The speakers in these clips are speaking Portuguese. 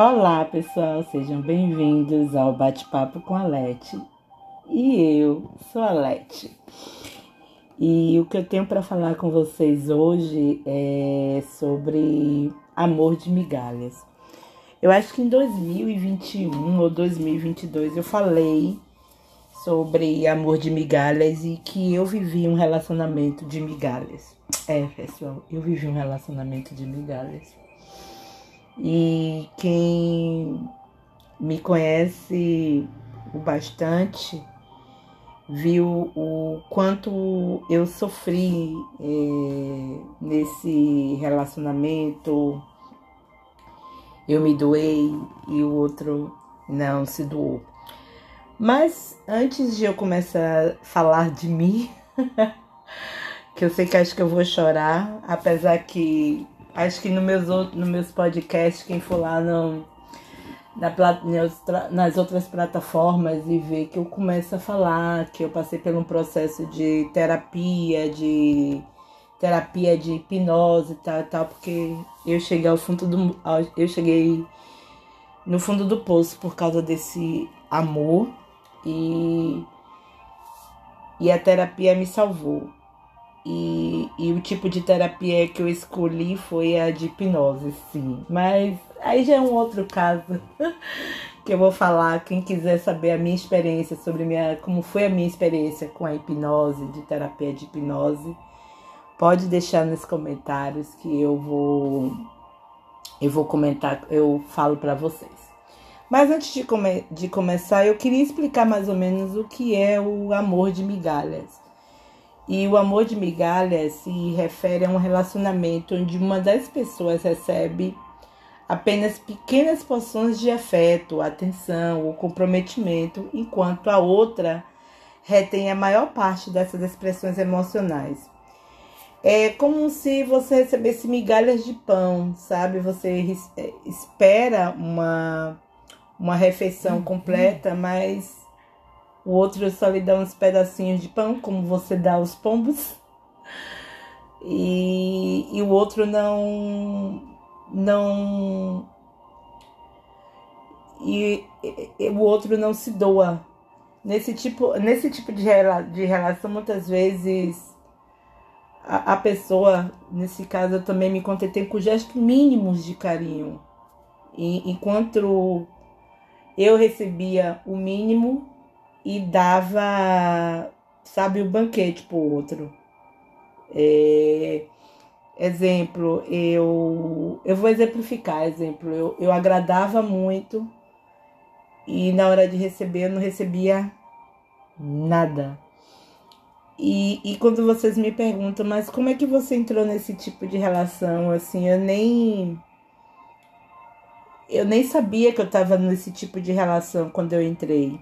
Olá, pessoal, sejam bem-vindos ao Bate-Papo com a Lete. E eu sou a Lete. E o que eu tenho para falar com vocês hoje é sobre amor de migalhas. Eu acho que em 2021 ou 2022 eu falei sobre amor de migalhas e que eu vivi um relacionamento de migalhas. É, pessoal, eu vivi um relacionamento de migalhas. E quem me conhece o bastante viu o quanto eu sofri é, nesse relacionamento. Eu me doei e o outro não se doou. Mas antes de eu começar a falar de mim, que eu sei que acho que eu vou chorar, apesar que Acho que no meus, nos meus podcasts, quem for lá no, na, nas outras plataformas e ver que eu começo a falar que eu passei por um processo de terapia, de terapia de hipnose e tal, tal, porque eu cheguei ao fundo do eu cheguei no fundo do poço por causa desse amor e e a terapia me salvou. E, e o tipo de terapia que eu escolhi foi a de hipnose, sim. Mas aí já é um outro caso que eu vou falar. Quem quiser saber a minha experiência sobre minha, como foi a minha experiência com a hipnose, de terapia de hipnose, pode deixar nos comentários que eu vou eu vou comentar, eu falo para vocês. Mas antes de, come, de começar, eu queria explicar mais ou menos o que é o amor de migalhas. E o amor de migalha se refere a um relacionamento onde uma das pessoas recebe apenas pequenas porções de afeto, atenção ou comprometimento, enquanto a outra retém a maior parte dessas expressões emocionais. É como se você recebesse migalhas de pão, sabe? Você é, espera uma, uma refeição completa, mas o outro só lhe dá uns pedacinhos de pão, como você dá aos pombos. E, e o outro não. Não. E, e, o outro não se doa. Nesse tipo, nesse tipo de, de relação, muitas vezes a, a pessoa, nesse caso, eu também me contentei com gestos mínimos de carinho. E, enquanto eu recebia o mínimo, e dava, sabe, o banquete pro outro. É, exemplo, eu, eu vou exemplificar, exemplo, eu, eu agradava muito e na hora de receber eu não recebia nada. E, e quando vocês me perguntam, mas como é que você entrou nesse tipo de relação? Assim, eu nem. Eu nem sabia que eu estava nesse tipo de relação quando eu entrei.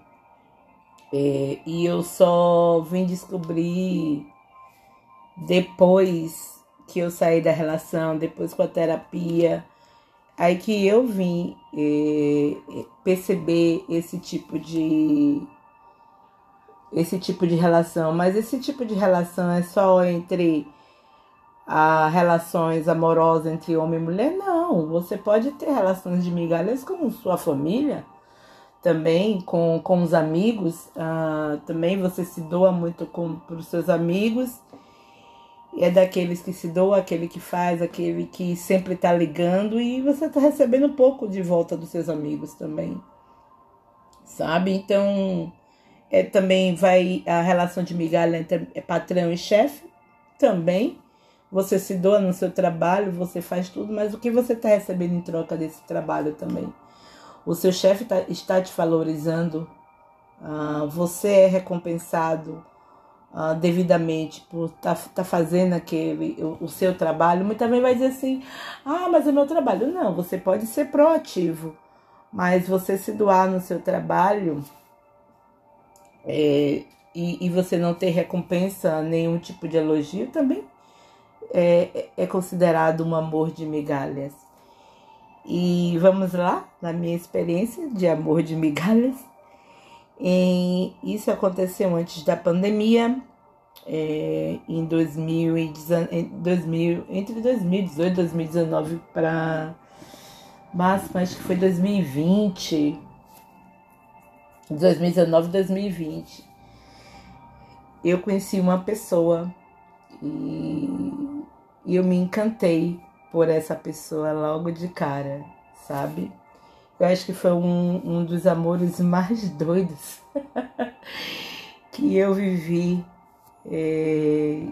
É, e eu só vim descobrir depois que eu saí da relação, depois com a terapia, aí que eu vim é, perceber esse tipo de esse tipo de relação, mas esse tipo de relação é só entre a relações amorosas entre homem e mulher? Não, você pode ter relações de migalhas com sua família também com, com os amigos, ah, também você se doa muito para os seus amigos. É daqueles que se doa, aquele que faz, aquele que sempre está ligando e você está recebendo um pouco de volta dos seus amigos também. Sabe? Então, é, também vai a relação de migalha entre é patrão e chefe também. Você se doa no seu trabalho, você faz tudo, mas o que você está recebendo em troca desse trabalho também? O seu chefe tá, está te valorizando, uh, você é recompensado uh, devidamente por estar tá, tá fazendo aquele o, o, seu trabalho, mas também vai dizer assim, ah, mas é meu trabalho. Não, você pode ser proativo, mas você se doar no seu trabalho é, e, e, você não ter recompensa, nenhum tipo de elogio, também é, é considerado um amor de migalhas. E vamos lá, na minha experiência de amor de migalhas. E isso aconteceu antes da pandemia, é, em 2019, entre 2018 e 2019 para máximo, acho que foi 2020, 2019, 2020. Eu conheci uma pessoa e, e eu me encantei por essa pessoa logo de cara, sabe? Eu acho que foi um, um dos amores mais doidos que eu vivi. É,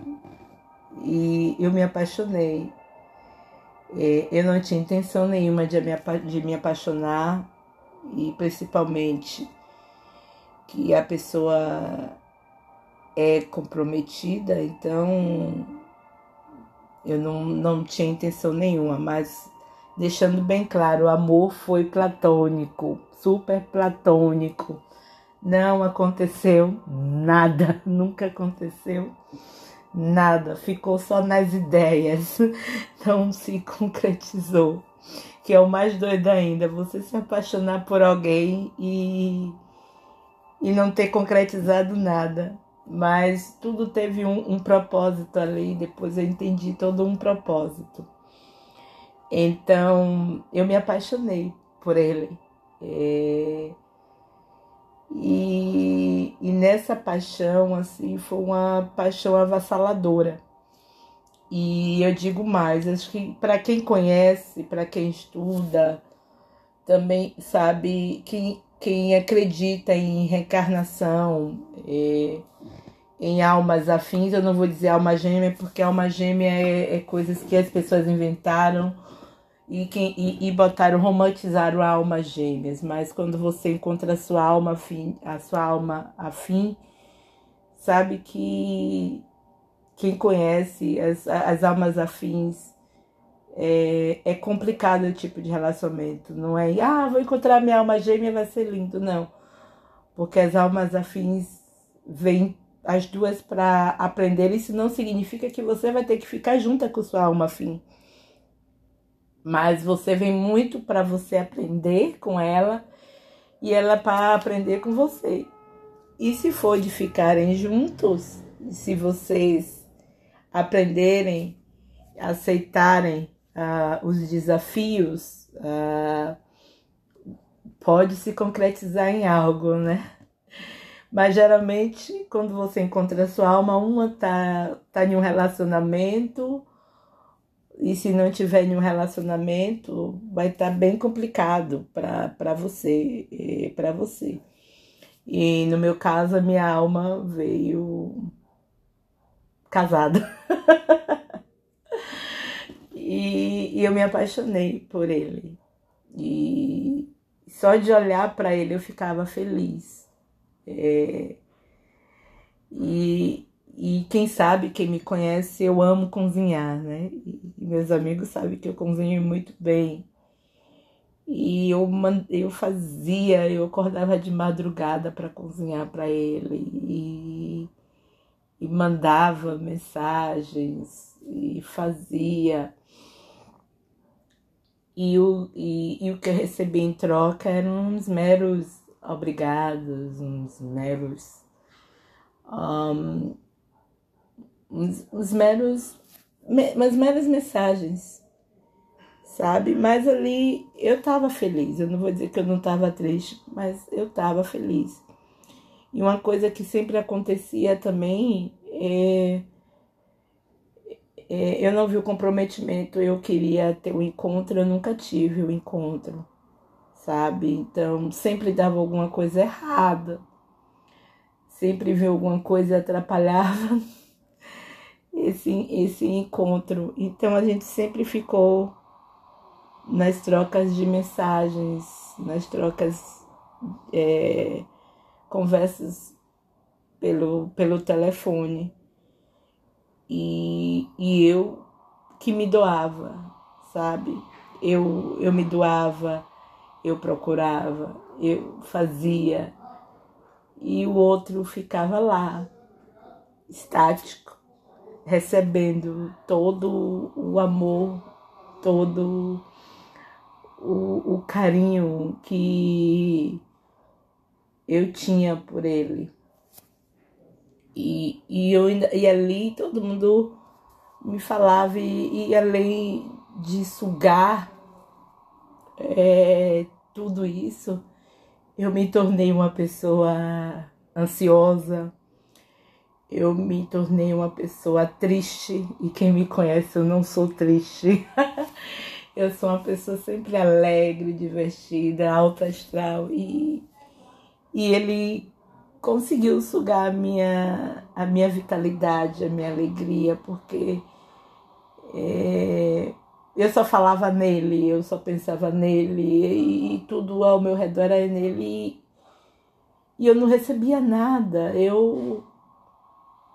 e eu me apaixonei. É, eu não tinha intenção nenhuma de me, de me apaixonar e principalmente que a pessoa é comprometida, então eu não, não tinha intenção nenhuma, mas deixando bem claro, o amor foi platônico, super platônico. Não aconteceu nada, nunca aconteceu nada, ficou só nas ideias, não se concretizou. Que é o mais doido ainda, você se apaixonar por alguém e, e não ter concretizado nada. Mas tudo teve um, um propósito ali, depois eu entendi todo um propósito. Então eu me apaixonei por ele. É... E, e nessa paixão, assim, foi uma paixão avassaladora. E eu digo mais, acho que para quem conhece, para quem estuda, também sabe quem, quem acredita em reencarnação, é, em almas afins, eu não vou dizer alma gêmea, porque alma gêmea é, é coisas que as pessoas inventaram e, quem, e, e botaram, romantizaram a alma gêmeas, mas quando você encontra a sua alma afim, a sua alma afim, sabe que quem conhece as, as almas afins é, é complicado o tipo de relacionamento, não é, ah, vou encontrar minha alma gêmea, vai ser lindo, não. Porque as almas afins vêm as duas para aprender, isso não significa que você vai ter que ficar junta com sua alma afim mas você vem muito para você aprender com ela e ela para aprender com você. E se for de ficarem juntos, se vocês aprenderem, aceitarem uh, os desafios, uh, pode se concretizar em algo, né? Mas geralmente, quando você encontra a sua alma, uma tá, tá em um relacionamento e se não tiver nenhum relacionamento, vai estar tá bem complicado para você, para você. E no meu caso, a minha alma veio casada. e, e eu me apaixonei por ele. E só de olhar para ele eu ficava feliz. É, e, e quem sabe, quem me conhece, eu amo cozinhar, né? E meus amigos sabem que eu cozinho muito bem. E eu, eu fazia, eu acordava de madrugada para cozinhar para ele e, e mandava mensagens e fazia. E o, e, e o que eu recebia em troca eram uns meros obrigados, uns meros. Um, uns, uns meros, me, umas meras mensagens, sabe? Mas ali eu tava feliz. Eu não vou dizer que eu não tava triste, mas eu tava feliz. E uma coisa que sempre acontecia também é, é eu não vi o comprometimento. Eu queria ter o um encontro, eu nunca tive o um encontro, sabe? Então sempre dava alguma coisa errada. Sempre vi alguma coisa atrapalhava esse, esse encontro. Então a gente sempre ficou nas trocas de mensagens, nas trocas, é, conversas pelo, pelo telefone. E, e eu que me doava, sabe? Eu, eu me doava, eu procurava, eu fazia, e o outro ficava lá, estático recebendo todo o amor, todo o, o carinho que eu tinha por ele. E, e, eu, e ali todo mundo me falava, e, e além de sugar é, tudo isso, eu me tornei uma pessoa ansiosa, eu me tornei uma pessoa triste, e quem me conhece, eu não sou triste. eu sou uma pessoa sempre alegre, divertida, alta astral, e, e ele conseguiu sugar a minha, a minha vitalidade, a minha alegria, porque é, eu só falava nele, eu só pensava nele e, e tudo ao meu redor era nele e, eu não recebia nada. Eu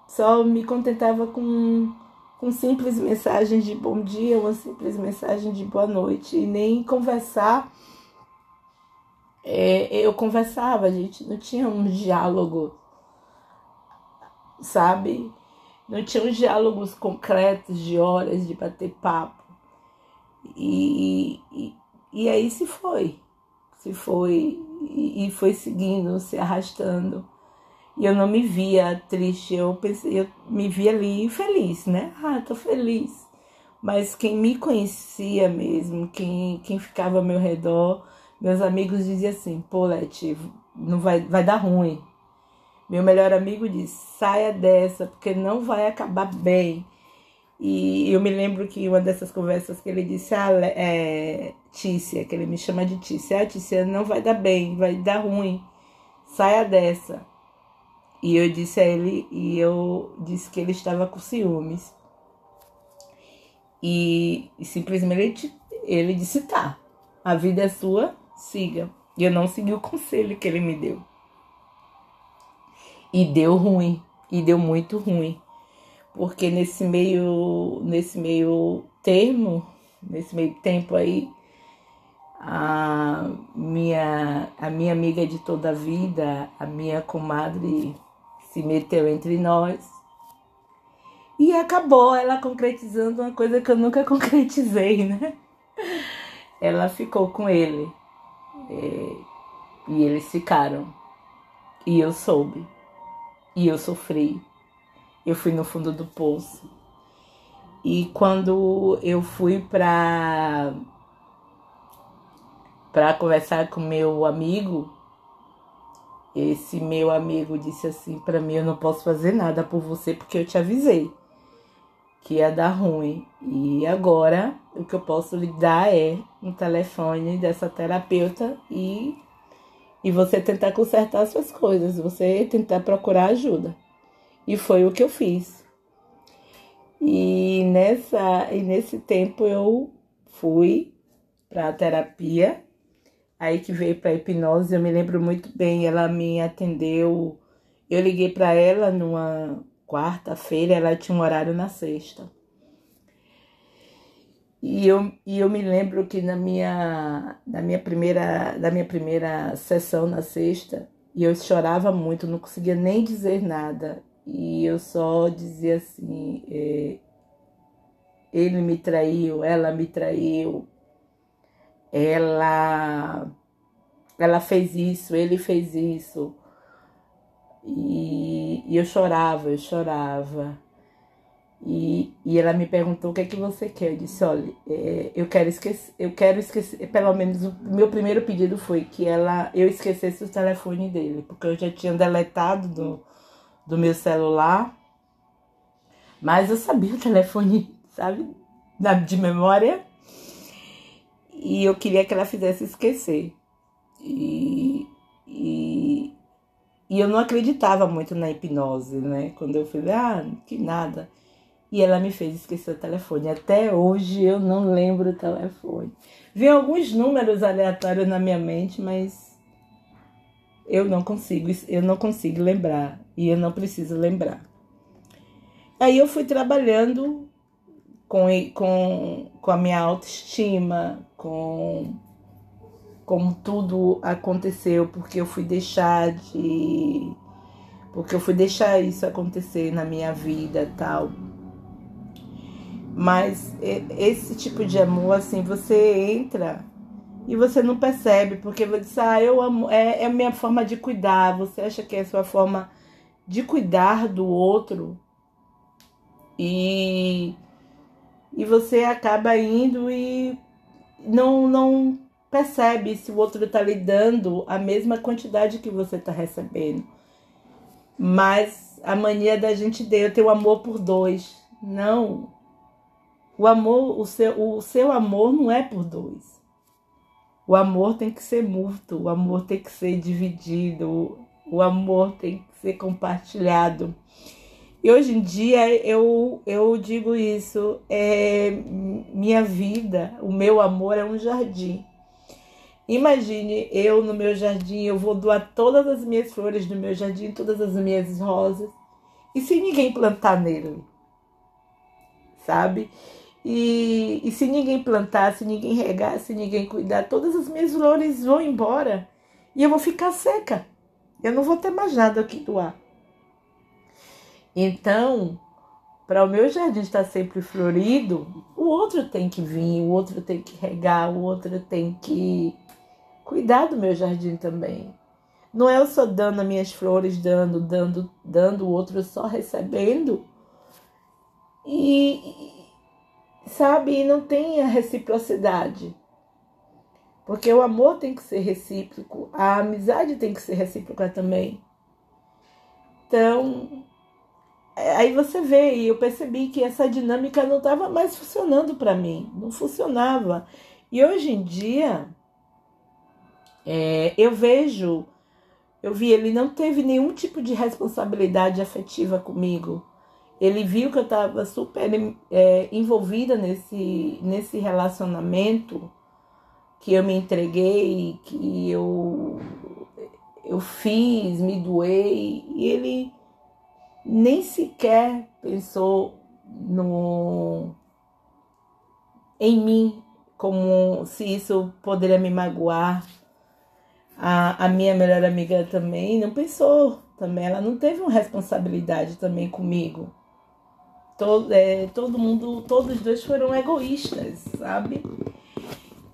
só me contentava com, com simples mensagens de bom dia, uma simples mensagem de boa noite e nem conversar. É, eu conversava, a gente não tinha um diálogo, sabe? Não tinha uns diálogos concretos de horas de bater papo. E, e, aí se foi, se foi e, e foi seguindo, se arrastando. E eu não me via triste, eu pensei, eu me via ali feliz, né? Ah, tô feliz. Mas quem me conhecia mesmo, quem, quem ficava ao meu redor, meus amigos diziam assim, pô, Leti, não vai, vai dar ruim. Meu melhor amigo disse, saia dessa, porque não vai acabar bem. E eu me lembro que uma dessas conversas que ele disse, ah, é, Tícia, que ele me chama de Tícia, ah, Tícia, não vai dar bem, vai dar ruim, saia dessa. E eu disse a ele, e eu disse que ele estava com ciúmes. E, e simplesmente ele disse, tá, a vida é sua, siga. E eu não segui o conselho que ele me deu. E deu ruim, e deu muito ruim porque nesse meio nesse meio termo, nesse meio tempo aí, a minha a minha amiga de toda a vida, a minha comadre se meteu entre nós. E acabou ela concretizando uma coisa que eu nunca concretizei, né? Ela ficou com ele. É, e eles ficaram. E eu soube. E eu sofri eu fui no fundo do poço. E quando eu fui para para conversar com meu amigo, esse meu amigo disse assim para mim: "Eu não posso fazer nada por você porque eu te avisei que ia dar ruim. E agora o que eu posso lhe dar é um telefone dessa terapeuta e e você tentar consertar suas coisas, você tentar procurar ajuda. E foi o que eu fiz. E, nessa, e nesse tempo eu fui para a terapia, aí que veio para hipnose, eu me lembro muito bem, ela me atendeu. Eu liguei para ela numa quarta-feira, ela tinha um horário na sexta. E eu, e eu me lembro que na minha, na minha primeira, da minha primeira sessão na sexta, e eu chorava muito, não conseguia nem dizer nada. E eu só dizia assim: é, ele me traiu, ela me traiu, ela, ela fez isso, ele fez isso. E, e eu chorava, eu chorava. E, e ela me perguntou o que é que você quer. Eu disse, olha, é, eu quero esquecer, eu quero esquecer, pelo menos o meu primeiro pedido foi que ela eu esquecesse o telefone dele, porque eu já tinha deletado do, do meu celular, mas eu sabia o telefone, sabe, de memória, e eu queria que ela fizesse esquecer. E, e, e eu não acreditava muito na hipnose, né? Quando eu falei, ah, que nada. E ela me fez esquecer o telefone. Até hoje eu não lembro o telefone. Vi alguns números aleatórios na minha mente, mas eu não consigo, eu não consigo lembrar e eu não preciso lembrar. Aí eu fui trabalhando com, com, com a minha autoestima, com como tudo aconteceu, porque eu fui deixar de. Porque eu fui deixar isso acontecer na minha vida tal. Mas esse tipo de amor, assim, você entra e você não percebe, porque você diz, ah, eu amo, é, é a minha forma de cuidar, você acha que é a sua forma de cuidar do outro e, e você acaba indo e não, não, percebe se o outro está lhe dando a mesma quantidade que você está recebendo. Mas a mania da gente ter, eu tenho amor por dois. Não. O amor, o seu, o seu amor não é por dois. O amor tem que ser mútuo, o amor tem que ser dividido, o amor tem que ser compartilhado. E hoje em dia eu, eu digo isso, é, minha vida, o meu amor é um jardim. Imagine eu no meu jardim, eu vou doar todas as minhas flores do meu jardim, todas as minhas rosas, e se ninguém plantar nele, sabe? E, e se ninguém plantar, se ninguém regar, se ninguém cuidar, todas as minhas flores vão embora e eu vou ficar seca. Eu não vou ter mais nada aqui doar. Então, para o meu jardim estar sempre florido, o outro tem que vir, o outro tem que regar, o outro tem que cuidar do meu jardim também. Não é eu só dando as minhas flores, dando, dando, dando, o outro só recebendo. E, sabe, não tem a reciprocidade. Porque o amor tem que ser recíproco, a amizade tem que ser recíproca também. Então, é, aí você vê, e eu percebi que essa dinâmica não estava mais funcionando para mim, não funcionava. E hoje em dia, é, eu vejo, eu vi, ele não teve nenhum tipo de responsabilidade afetiva comigo. Ele viu que eu estava super é, envolvida nesse, nesse relacionamento, que eu me entreguei, que eu, eu fiz, me doei, e ele nem sequer pensou no, em mim, como se isso poderia me magoar. A, a minha melhor amiga também não pensou também, ela não teve uma responsabilidade também comigo. Todo, é, todo mundo, todos os dois foram egoístas, sabe?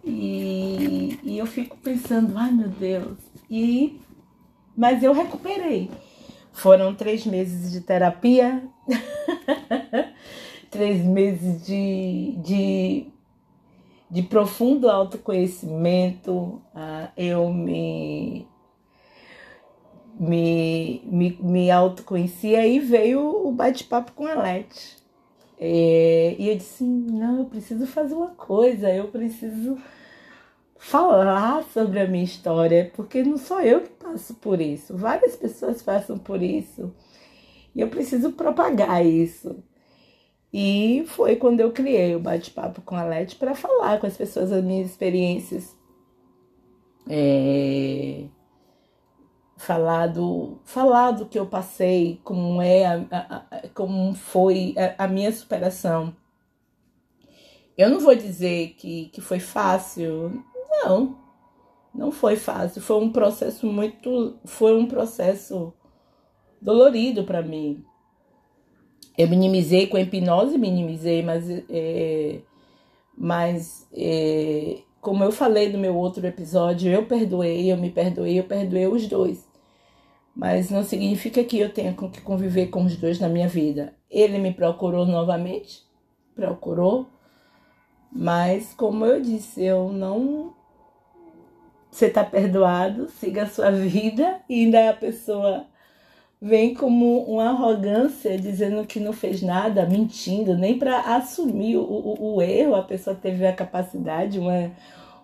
E, e eu fico pensando, ai meu Deus. E, mas eu recuperei. Foram três meses de terapia, três meses de, de, de profundo autoconhecimento. Ah, eu me me, me, me autoconheci, aí veio o bate-papo com a Lete. É, e eu disse: não, eu preciso fazer uma coisa, eu preciso falar sobre a minha história, porque não sou eu que passo por isso, várias pessoas passam por isso e eu preciso propagar isso. E foi quando eu criei o bate-papo com a Lete para falar com as pessoas as minhas experiências. É, falar do, falar do que eu passei, como é, a, a, como foi a, a, minha superação. Eu não vou dizer que, que foi fácil, não, não foi fácil. Foi um processo muito, foi um processo dolorido para mim. Eu minimizei com a hipnose, minimizei, mas, é, mas é, como eu falei no meu outro episódio, eu perdoei, eu me perdoei, eu perdoei os dois. Mas não significa que eu tenha que conviver com os dois na minha vida. Ele me procurou novamente, procurou, mas como eu disse, eu não. Você está perdoado, siga a sua vida e ainda a pessoa vem como uma arrogância dizendo que não fez nada, mentindo, nem para assumir o, o, o, erro a pessoa teve a capacidade, uma,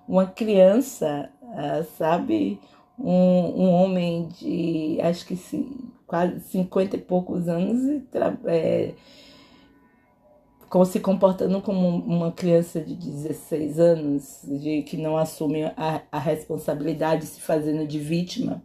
uma criança, ah, sabe? Um, um homem de acho que quase 50 e poucos anos e é, se comportando como uma criança de 16 anos, de que não assume a, a responsabilidade, se fazendo de vítima.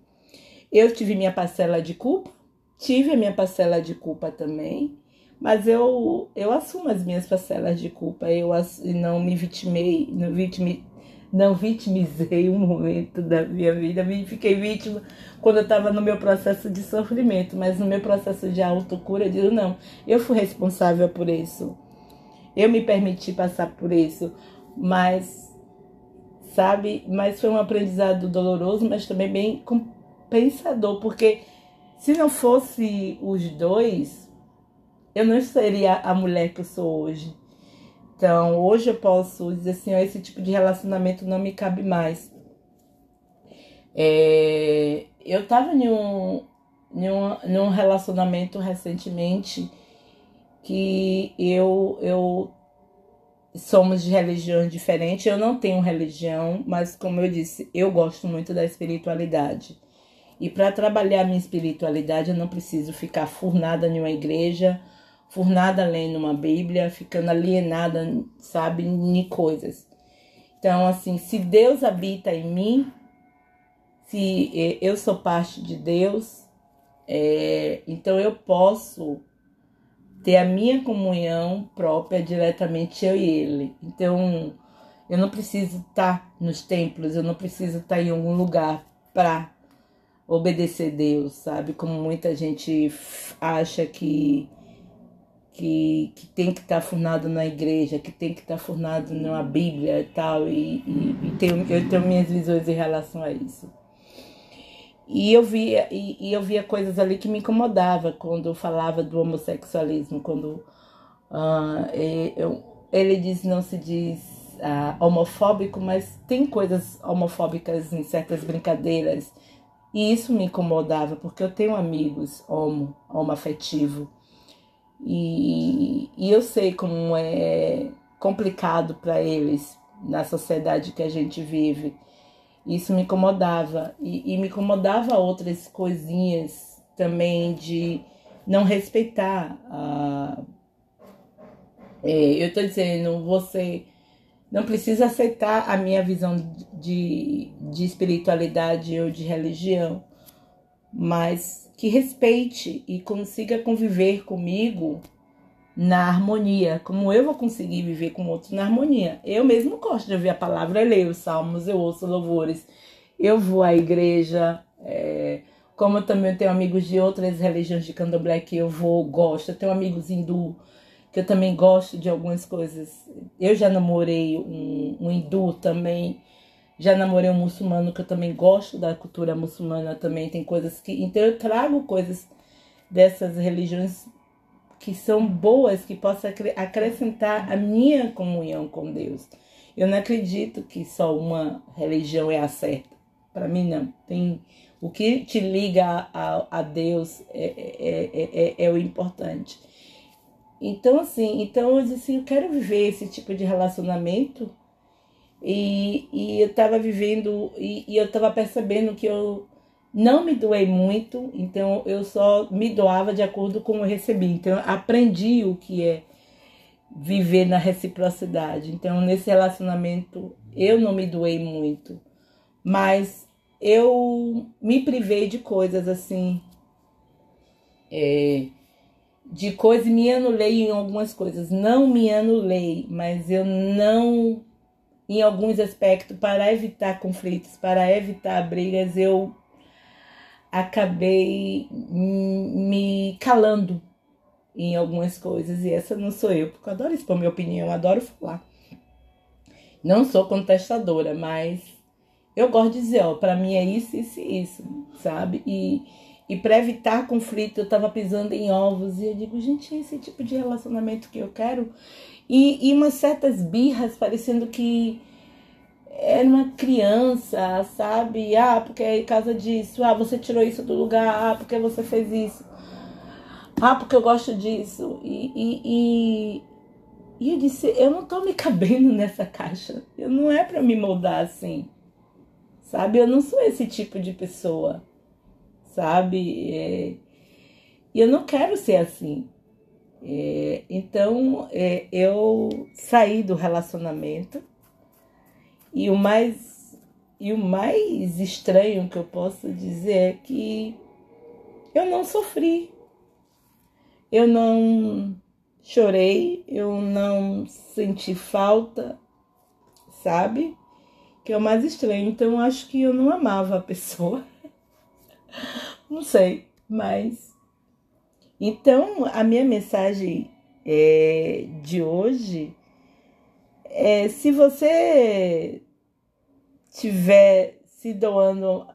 Eu tive minha parcela de culpa, tive a minha parcela de culpa também, mas eu, eu assumo as minhas parcelas de culpa, eu não me vitimei, não, vitimi, não vitimizei um momento da minha vida, fiquei vítima quando eu estava no meu processo de sofrimento, mas no meu processo de autocura, eu digo, não, eu fui responsável por isso, eu me permiti passar por isso, mas, sabe, mas foi um aprendizado doloroso, mas também bem compensador, porque se não fosse os dois, eu não seria a mulher que eu sou hoje. Então, hoje eu posso dizer assim, ó, esse tipo de relacionamento não me cabe mais. É, eu estava em um, em, um, em um relacionamento recentemente que eu, eu somos de religiões diferentes. Eu não tenho religião, mas como eu disse, eu gosto muito da espiritualidade. E para trabalhar minha espiritualidade, eu não preciso ficar furnada em uma igreja, furnada lendo uma Bíblia, ficando alienada, sabe, em coisas. Então, assim, se Deus habita em mim, se eu sou parte de Deus, é, então eu posso ter a minha comunhão própria diretamente eu e Ele. Então, eu não preciso estar nos templos, eu não preciso estar em algum lugar para obedecer Deus, sabe? Como muita gente acha que que, que tem que estar tá furnado na igreja, que tem que estar tá furnado na Bíblia e tal, e, e, e tenho, eu tenho minhas visões em relação a isso. E eu via, e, e eu via coisas ali que me incomodava quando eu falava do homossexualismo, quando uh, eu, ele diz, não se diz uh, homofóbico, mas tem coisas homofóbicas em certas brincadeiras, e isso me incomodava, porque eu tenho amigos homo, homoafetivo. E, e eu sei como é complicado para eles na sociedade que a gente vive. Isso me incomodava. E, e me incomodava outras coisinhas também de não respeitar a. É, eu estou dizendo, você não precisa aceitar a minha visão de, de espiritualidade ou de religião, mas que respeite e consiga conviver comigo na harmonia, como eu vou conseguir viver com outros na harmonia. Eu mesmo gosto de ouvir a palavra, eu leio os salmos, eu ouço louvores, eu vou à igreja, é, como eu também tenho amigos de outras religiões de candomblé que eu vou, gosto, eu tenho amigos hindu, que eu também gosto de algumas coisas. Eu já namorei um, um hindu também, já namorei um muçulmano que eu também gosto da cultura muçulmana também, tem coisas que. Então eu trago coisas dessas religiões que são boas, que possam acrescentar a minha comunhão com Deus. Eu não acredito que só uma religião é a certa. Para mim, não. Tem o que te liga a, a Deus é, é, é, é, o importante. Então, assim, então eu disse eu quero viver esse tipo de relacionamento. E, e eu estava vivendo, e, e eu estava percebendo que eu não me doei muito, então eu só me doava de acordo com o eu recebi. Então eu aprendi o que é viver na reciprocidade. Então nesse relacionamento eu não me doei muito, mas eu me privei de coisas assim. É, de coisas, me anulei em algumas coisas. Não me anulei, mas eu não, em alguns aspectos, para evitar conflitos, para evitar brigas, eu acabei me calando em algumas coisas. E essa não sou eu, porque eu adoro expor minha opinião, adoro falar. Não sou contestadora, mas eu gosto de dizer, ó, pra mim é isso, isso e isso, sabe? E e para evitar conflito, eu estava pisando em ovos. E eu digo, gente, é esse tipo de relacionamento que eu quero. E, e umas certas birras, parecendo que era uma criança, sabe? Ah, porque é causa disso. Ah, você tirou isso do lugar. Ah, porque você fez isso. Ah, porque eu gosto disso. E, e, e, e eu disse, eu não tô me cabendo nessa caixa. Eu não é para me moldar assim. Sabe? Eu não sou esse tipo de pessoa sabe? É, e eu não quero ser assim. É, então é, eu saí do relacionamento e o mais e o mais estranho que eu posso dizer é que eu não sofri, eu não chorei, eu não senti falta, sabe? Que é o mais estranho. Então acho que eu não amava a pessoa. Não sei, mas. Então, a minha mensagem é, de hoje é: se você tiver se doando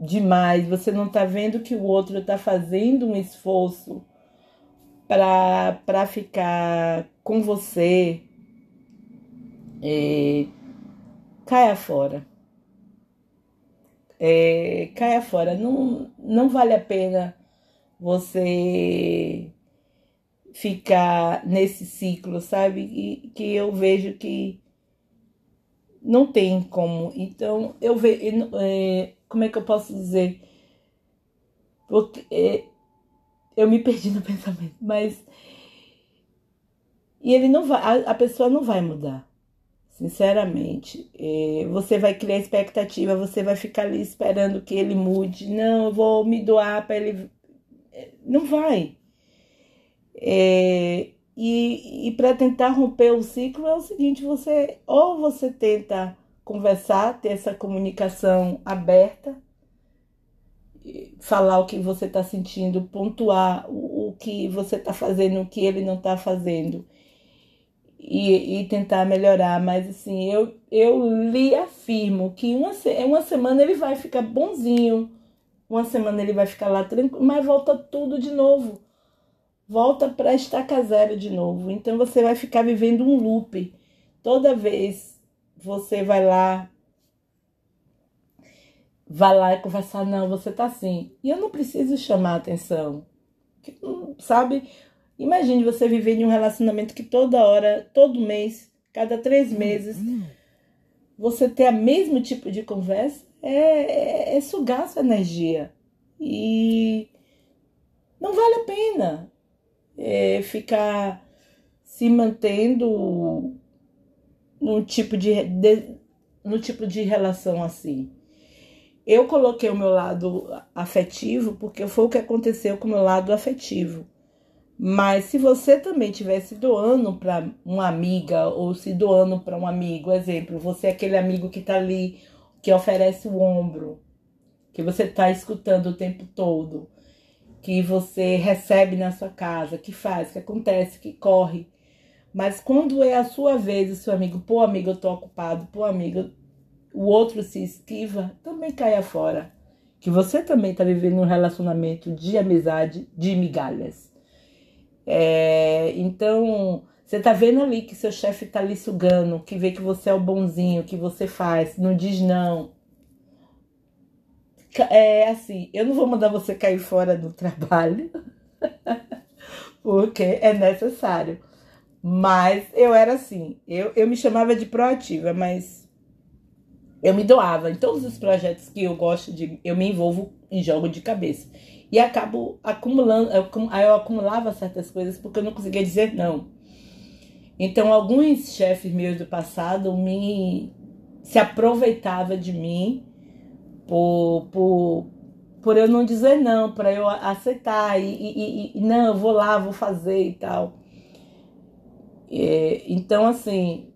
demais, você não está vendo que o outro está fazendo um esforço para ficar com você, é, caia fora. É, caia fora. Não, não vale a pena você ficar nesse ciclo, sabe? E, que eu vejo que não tem como. Então, eu vejo. É, como é que eu posso dizer? Porque é, eu me perdi no pensamento, mas. E ele não vai. A, a pessoa não vai mudar. Sinceramente, é, você vai criar expectativa, você vai ficar ali esperando que ele mude. Não, eu vou me doar para ele. É, não vai. É, e, e para tentar romper o ciclo é o seguinte: você ou você tenta conversar, ter essa comunicação aberta, falar o que você está sentindo, pontuar o, o, que você está fazendo, o que ele não está fazendo e, e, tentar melhorar. Mas assim, eu, eu lhe afirmo que uma, uma semana ele vai ficar bonzinho, uma semana ele vai ficar lá tranquilo, mas volta tudo de novo volta para estaca zero de novo. Então você vai ficar vivendo um loop. Toda vez você vai lá, vai lá e conversar, não, você tá assim. E eu não preciso chamar atenção. Sabe? Imagine você viver em um relacionamento que toda hora, todo mês, cada três meses, você ter o mesmo tipo de conversa é, é, é sugar sua energia. E não vale a pena é, ficar se mantendo num tipo de, de, no tipo de relação assim. Eu coloquei o meu lado afetivo porque foi o que aconteceu com o meu lado afetivo. Mas se você também tivesse doando para uma amiga ou se doando para um amigo, exemplo, você é aquele amigo que está ali, que oferece o ombro, que você está escutando o tempo todo, que você recebe na sua casa, que faz, que acontece, que corre. Mas quando é a sua vez, o seu amigo, pô, amigo, eu tô ocupado, pô, amigo, o outro se esquiva, também caia fora. Que você também tá vivendo um relacionamento de amizade de migalhas. É, então, você tá vendo ali que seu chefe tá lhe sugando, que vê que você é o bonzinho, que você faz, não diz não, é assim, eu não vou mandar você cair fora do trabalho, porque é necessário. Mas eu era assim, eu, eu me chamava de proativa, mas eu me doava. Em todos os projetos que eu gosto de, eu me envolvo em jogo de cabeça. E acabo acumulando, eu, acumulava certas coisas porque eu não conseguia dizer não. Então, alguns chefes meus do passado me se aproveitava de mim por, por, por eu não dizer não, para eu aceitar e, e, e, não, eu vou lá, vou fazer e tal. É, então, assim,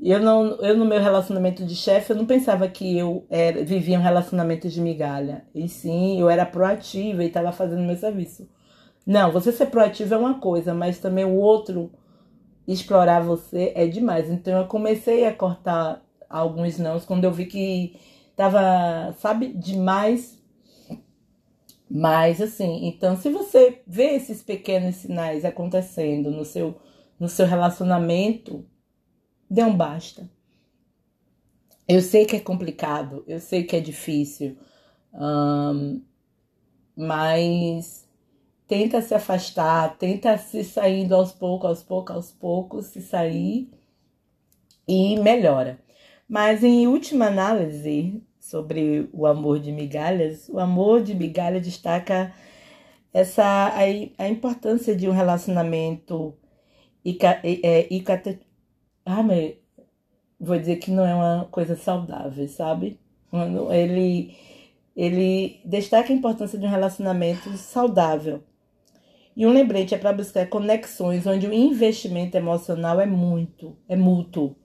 eu não, eu no meu relacionamento de chefe, eu não pensava que eu era, vivia um relacionamento de migalha. E sim, eu era proativa e estava fazendo meu serviço. Não, você ser proativo é uma coisa, mas também o outro explorar você é demais. Então eu comecei a cortar alguns nãos quando eu vi que Tava, sabe, demais. Mas assim, então se você vê esses pequenos sinais acontecendo no seu no seu relacionamento, dê um basta. Eu sei que é complicado, eu sei que é difícil, mas tenta se afastar, tenta se saindo aos poucos, aos poucos, aos poucos, se sair e melhora. Mas em última análise, sobre o amor de migalhas, o amor de migalhas destaca essa a, a importância de um relacionamento e é, ah, meu, vou dizer que não é uma coisa saudável, sabe? Ele ele destaca a importância de um relacionamento saudável. E um lembrete é para buscar conexões onde o investimento emocional é muito, é mútuo,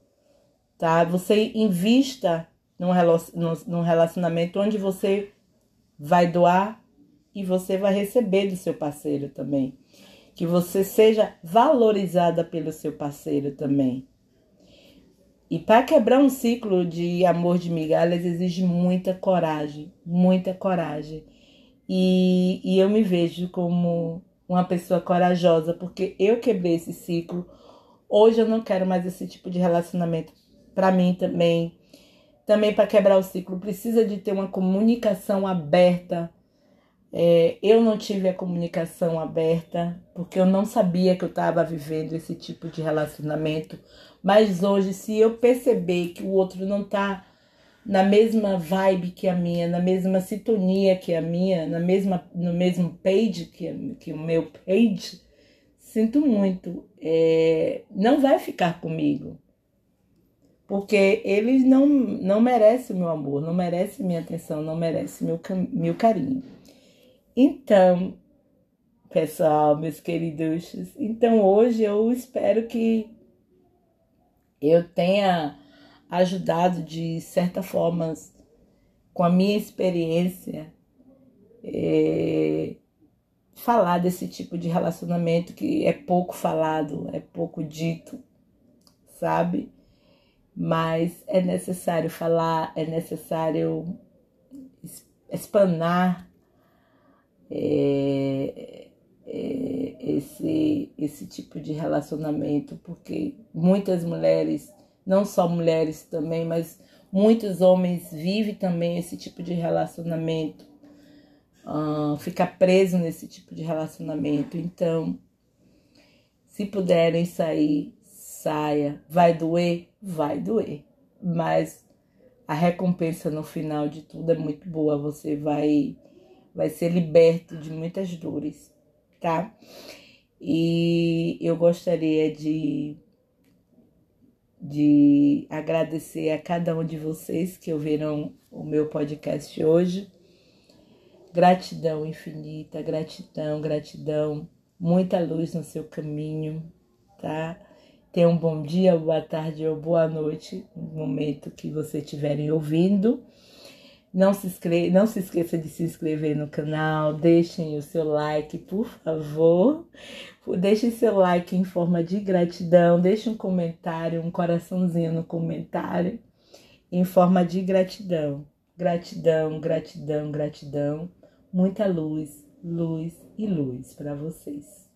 tá? Você invista num relacionamento onde você vai doar e você vai receber do seu parceiro também. Que você seja valorizada pelo seu parceiro também. E para quebrar um ciclo de amor de migalhas exige muita coragem, muita coragem. E, e eu me vejo como uma pessoa corajosa, porque eu quebrei esse ciclo. Hoje eu não quero mais esse tipo de relacionamento para mim também. Também para quebrar o ciclo precisa de ter uma comunicação aberta. É, eu não tive a comunicação aberta porque eu não sabia que eu estava vivendo esse tipo de relacionamento. Mas hoje, se eu perceber que o outro não está na mesma vibe que a minha, na mesma sintonia que a minha, na mesma, no mesmo page que, que o meu page, sinto muito, é, não vai ficar comigo. Porque ele não, não merece o meu amor, não merece minha atenção, não merece meu, meu carinho. Então, pessoal, meus queridos, então hoje eu espero que eu tenha ajudado de certa forma com a minha experiência é, falar desse tipo de relacionamento que é pouco falado, é pouco dito, sabe? Mas é necessário falar, é necessário espanar é, é, esse, esse tipo de relacionamento, porque muitas mulheres não só mulheres também, mas muitos homens vivem também esse tipo de relacionamento, uh, fica preso nesse tipo de relacionamento. Então, se puderem sair, saia. Vai doer? Vai doer. Mas a recompensa no final de tudo é muito boa. Você vai, vai ser liberto de muitas dores, tá? E eu gostaria de de agradecer a cada um de vocês que ouviram o meu podcast hoje. Gratidão infinita, gratidão, gratidão, muita luz no seu caminho, tá? Tenha um bom dia, boa tarde ou boa noite no momento que você estiverem ouvindo. Não se, inscreve, não se esqueça de se inscrever no canal, deixem o seu like, por favor. Deixem seu like em forma de gratidão, deixe um comentário, um coraçãozinho no comentário, em forma de gratidão. Gratidão, gratidão, gratidão. Muita luz, luz e luz para vocês.